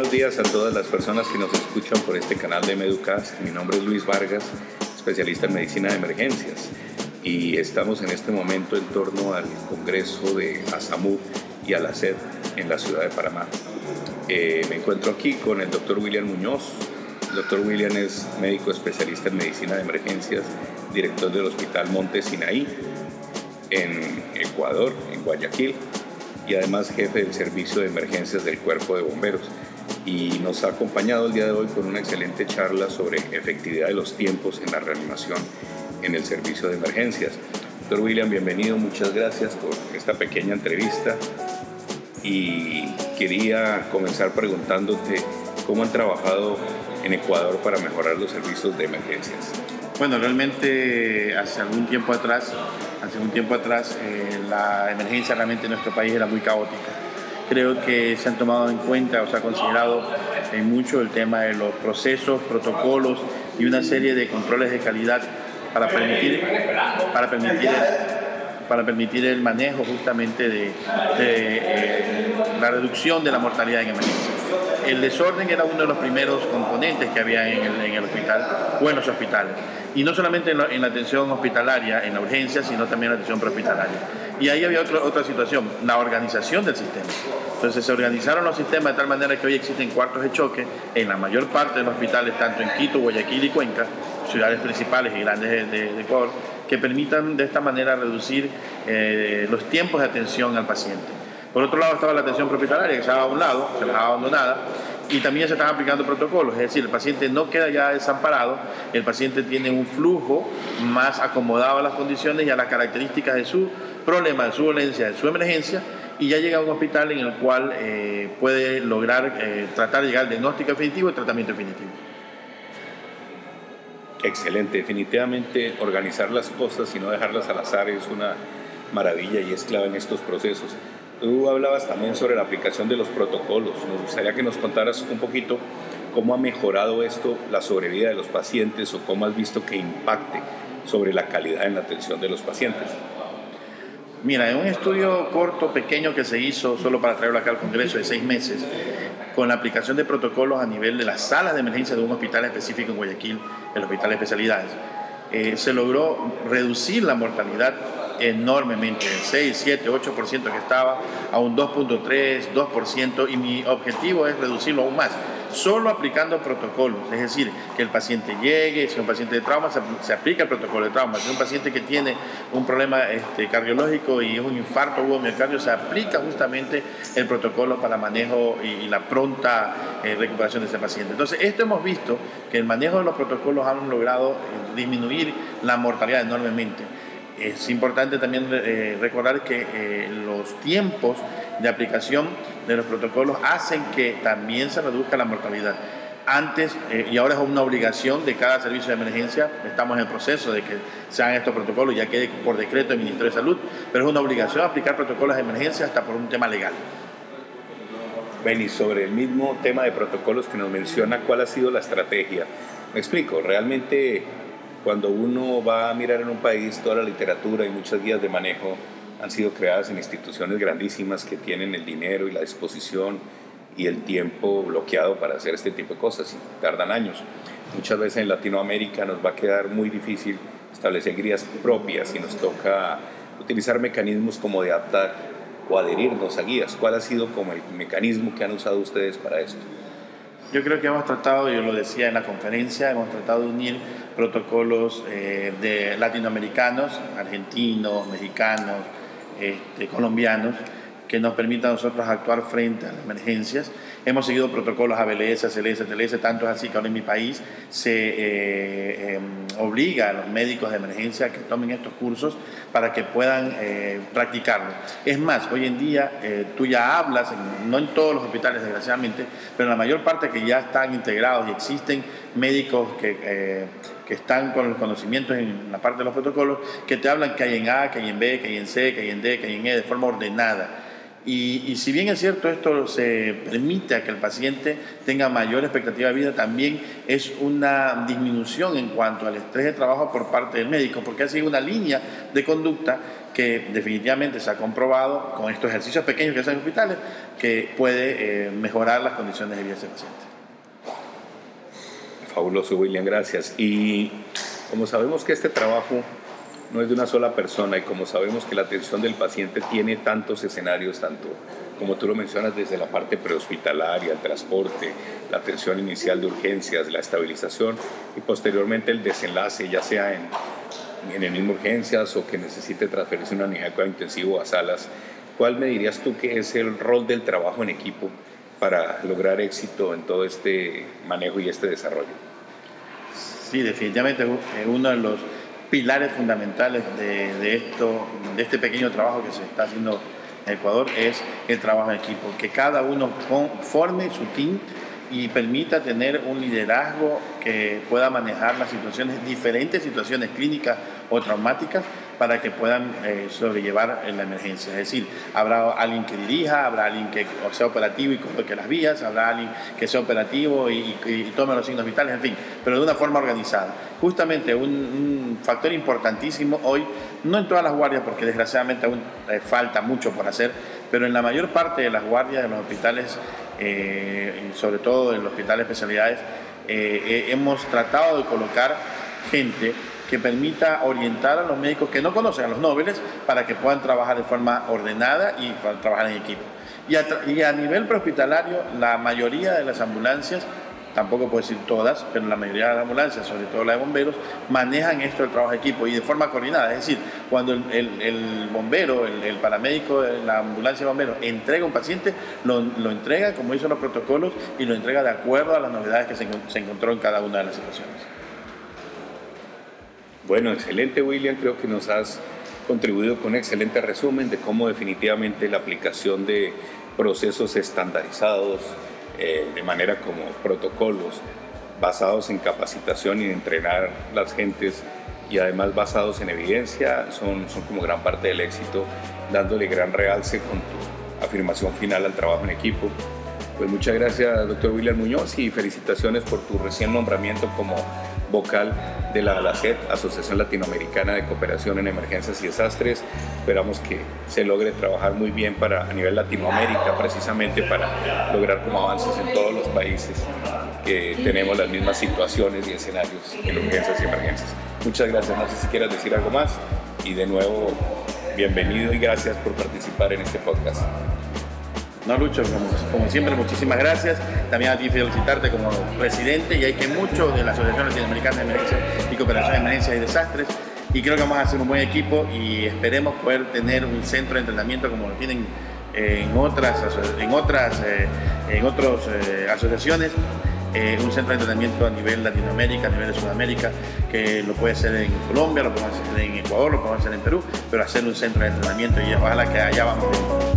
buenos días a todas las personas que nos escuchan por este canal de Meducast. Mi nombre es Luis Vargas, especialista en medicina de emergencias. Y estamos en este momento en torno al Congreso de ASAMU y a la SED en la ciudad de Panamá. Eh, me encuentro aquí con el doctor William Muñoz. El doctor William es médico especialista en medicina de emergencias, director del Hospital Monte Sinaí en Ecuador, en Guayaquil y además jefe del servicio de emergencias del Cuerpo de Bomberos. Y nos ha acompañado el día de hoy con una excelente charla sobre efectividad de los tiempos en la reanimación en el servicio de emergencias. Doctor William, bienvenido, muchas gracias por esta pequeña entrevista. Y quería comenzar preguntándote cómo han trabajado en Ecuador para mejorar los servicios de emergencias. Bueno, realmente hace algún tiempo atrás, hace un tiempo atrás, eh, la emergencia realmente en nuestro país era muy caótica. Creo que se han tomado en cuenta o se ha considerado en mucho el tema de los procesos, protocolos y una serie de controles de calidad para permitir, para permitir, para permitir el manejo justamente de, eh, la reducción de la mortalidad en emergencia el desorden era uno de los primeros componentes que había en el, hospital o en los hospitales. Y no solamente en la, atención hospitalaria, en la urgencia, sino también en la atención prehospitalaria. Y ahí había otra situación, la organización del sistema. Entonces se organizaron los sistemas de tal manera que hoy existen cuartos de choque en la mayor parte de los hospitales, tanto en Quito, Guayaquil y Cuenca, ciudades principales y grandes de, Ecuador, que permitan de esta manera reducir eh, los tiempos de atención al paciente. Por otro lado estaba la atención propietaria que estaba a un lado, se dejaba abandonada, y también se están aplicando protocolos, es decir, el paciente no queda ya desamparado, el paciente tiene un flujo más acomodado a las condiciones y a las características de su problema, de su dolencia, de su emergencia, y ya llega a un hospital en el cual eh, puede lograr eh, tratar de llegar al diagnóstico definitivo y tratamiento definitivo. Excelente, definitivamente organizar las cosas y no dejarlas al azar es una maravilla y es clave en estos procesos. Tú hablabas también sobre la aplicación de los protocolos. Nos gustaría que nos contaras un poquito cómo ha mejorado esto la sobrevida de los pacientes o cómo has visto que impacte sobre la calidad en la atención de los pacientes. Mira, en un estudio corto, pequeño que se hizo solo para traerlo acá al Congreso de seis meses, con la aplicación de protocolos a nivel de las salas de emergencia de un hospital específico en Guayaquil, el Hospital de Especialidades, eh, se logró reducir la mortalidad enormemente, el 6, 7, 8% que estaba a un 2.3, 2% y mi objetivo es reducirlo aún más, solo aplicando protocolos, es decir, que el paciente llegue, si es un paciente de trauma, se, aplica el protocolo de trauma, si es un paciente que tiene un problema este, cardiológico y es un infarto o miocardio, se aplica justamente el protocolo para manejo y, la pronta eh, recuperación de ese paciente. Entonces, esto hemos visto que el manejo de los protocolos han logrado eh, disminuir la mortalidad enormemente. Es importante también eh, recordar que eh, los tiempos de aplicación de los protocolos hacen que también se reduzca la mortalidad. Antes, eh, y ahora es una obligación de cada servicio de emergencia, estamos en el proceso de que se hagan estos protocolos, ya que por decreto del Ministerio de Salud, pero es una obligación aplicar protocolos de emergencia hasta por un tema legal. Benny, sobre el mismo tema de protocolos que nos menciona, ¿cuál ha sido la estrategia? Me explico, realmente cuando uno va a mirar en un país, toda la literatura y muchas guías de manejo han sido creadas en instituciones grandísimas que tienen el dinero y la disposición y el tiempo bloqueado para hacer este tipo de cosas y tardan años. Muchas veces en Latinoamérica nos va a quedar muy difícil establecer guías propias y nos toca utilizar mecanismos como de adaptar o adherirnos a guías. ¿Cuál ha sido como el mecanismo que han usado ustedes para esto? Yo creo que hemos tratado, yo lo decía en la conferencia, hemos tratado de unir protocolos eh, de latinoamericanos, argentinos, mexicanos, este, colombianos, que nos permitan a nosotros actuar frente a las emergencias. Hemos seguido protocolos ABLS, ACLS, TLS, tanto es así que ahora en mi país se eh, em, obliga a los médicos de emergencia a que tomen estos cursos para que puedan eh, practicarlo. Es más, hoy en día eh, tú ya hablas, no en todos los hospitales desgraciadamente, pero en la mayor parte que ya están integrados y existen médicos que que están con los conocimientos en la parte de los protocolos, que te hablan que hay en A, que hay en B, que hay en C, que hay en D, que hay en E, de forma ordenada. Y, si bien es cierto esto se permite a que el paciente tenga mayor expectativa de vida, también es una disminución en cuanto al estrés de trabajo por parte del médico, porque ha sido una línea de conducta que definitivamente se ha comprobado con estos ejercicios pequeños que hacen en hospitales que puede eh, mejorar las condiciones de vida de ese paciente. Fabuloso, William, gracias. Y como sabemos que este trabajo no es de una sola persona y como sabemos que la atención del paciente tiene tantos escenarios, tanto como tú lo mencionas, desde la parte prehospitalaria, el transporte, la atención inicial de urgencias, la estabilización y posteriormente el desenlace, ya sea en, en el mismo urgencias o que necesite transferirse una unidad de intensivo a salas. ¿Cuál me dirías tú que es el rol del trabajo en equipo para lograr éxito en todo este manejo y este desarrollo? Sí, definitivamente es uno de los pilares fundamentales de, esto, de este pequeño trabajo que se está haciendo en Ecuador es el trabajo en equipo, que cada uno forme su team y permita tener un liderazgo que pueda manejar las situaciones, diferentes situaciones clínicas o traumáticas para que puedan eh, sobrellevar la emergencia. Es decir, habrá alguien que dirija, habrá alguien que sea operativo y coloque las vías, habrá alguien que sea operativo y, tome los signos vitales, en fin, pero de una forma organizada. Justamente un, factor importantísimo hoy, no en todas las guardias, porque desgraciadamente aún eh, falta mucho por hacer, pero en la mayor parte de las guardias de los hospitales, eh, sobre todo en los hospitales de especialidades, hemos tratado de colocar gente que permita orientar a los médicos que no conocen a los nobles para que puedan trabajar de forma ordenada y trabajar en equipo. Y a, nivel prehospitalario, la mayoría de las ambulancias tampoco puedo decir todas, pero la mayoría de las ambulancias, sobre todo la de bomberos, manejan esto del trabajo de equipo y de forma coordinada. Es decir, cuando el, bombero, el, paramédico de la ambulancia de bomberos entrega un paciente, lo, entrega como hizo los protocolos y lo entrega de acuerdo a las novedades que se, se encontró en cada una de las situaciones. Bueno, excelente William, creo que nos has contribuido con un excelente resumen de cómo definitivamente la aplicación de procesos estandarizados, eh, de manera como protocolos, basados en capacitación y en entrenar las gentes y además basados en evidencia, son, son como gran parte del éxito, dándole gran realce con tu afirmación final al trabajo en equipo. Pues muchas gracias, doctor William Muñoz, y felicitaciones por tu recién nombramiento como vocal de la ALACET, Asociación Latinoamericana de Cooperación en Emergencias y Desastres. Esperamos que se logre trabajar muy bien para, a nivel Latinoamérica, precisamente para lograr como avances en todos los países que tenemos las mismas situaciones y escenarios en urgencias y emergencias. Muchas gracias. No sé si quieras decir algo más. Y de nuevo, bienvenido y gracias por participar en este podcast. No, Lucho, como, siempre, muchísimas gracias. También a ti felicitarte como presidente y hay que mucho de la Asociación Latinoamericana de Emergencias y Cooperación de Emergencias y Desastres. Y creo que vamos a hacer un buen equipo y esperemos poder tener un centro de entrenamiento como lo tienen en otras, en otras, eh, en eh, asociaciones. Eh, un centro de entrenamiento a nivel Latinoamérica, a nivel de Sudamérica, que lo puede hacer en Colombia, lo podemos hacer en Ecuador, lo podemos hacer en Perú, pero hacer un centro de entrenamiento y ojalá que allá vamos.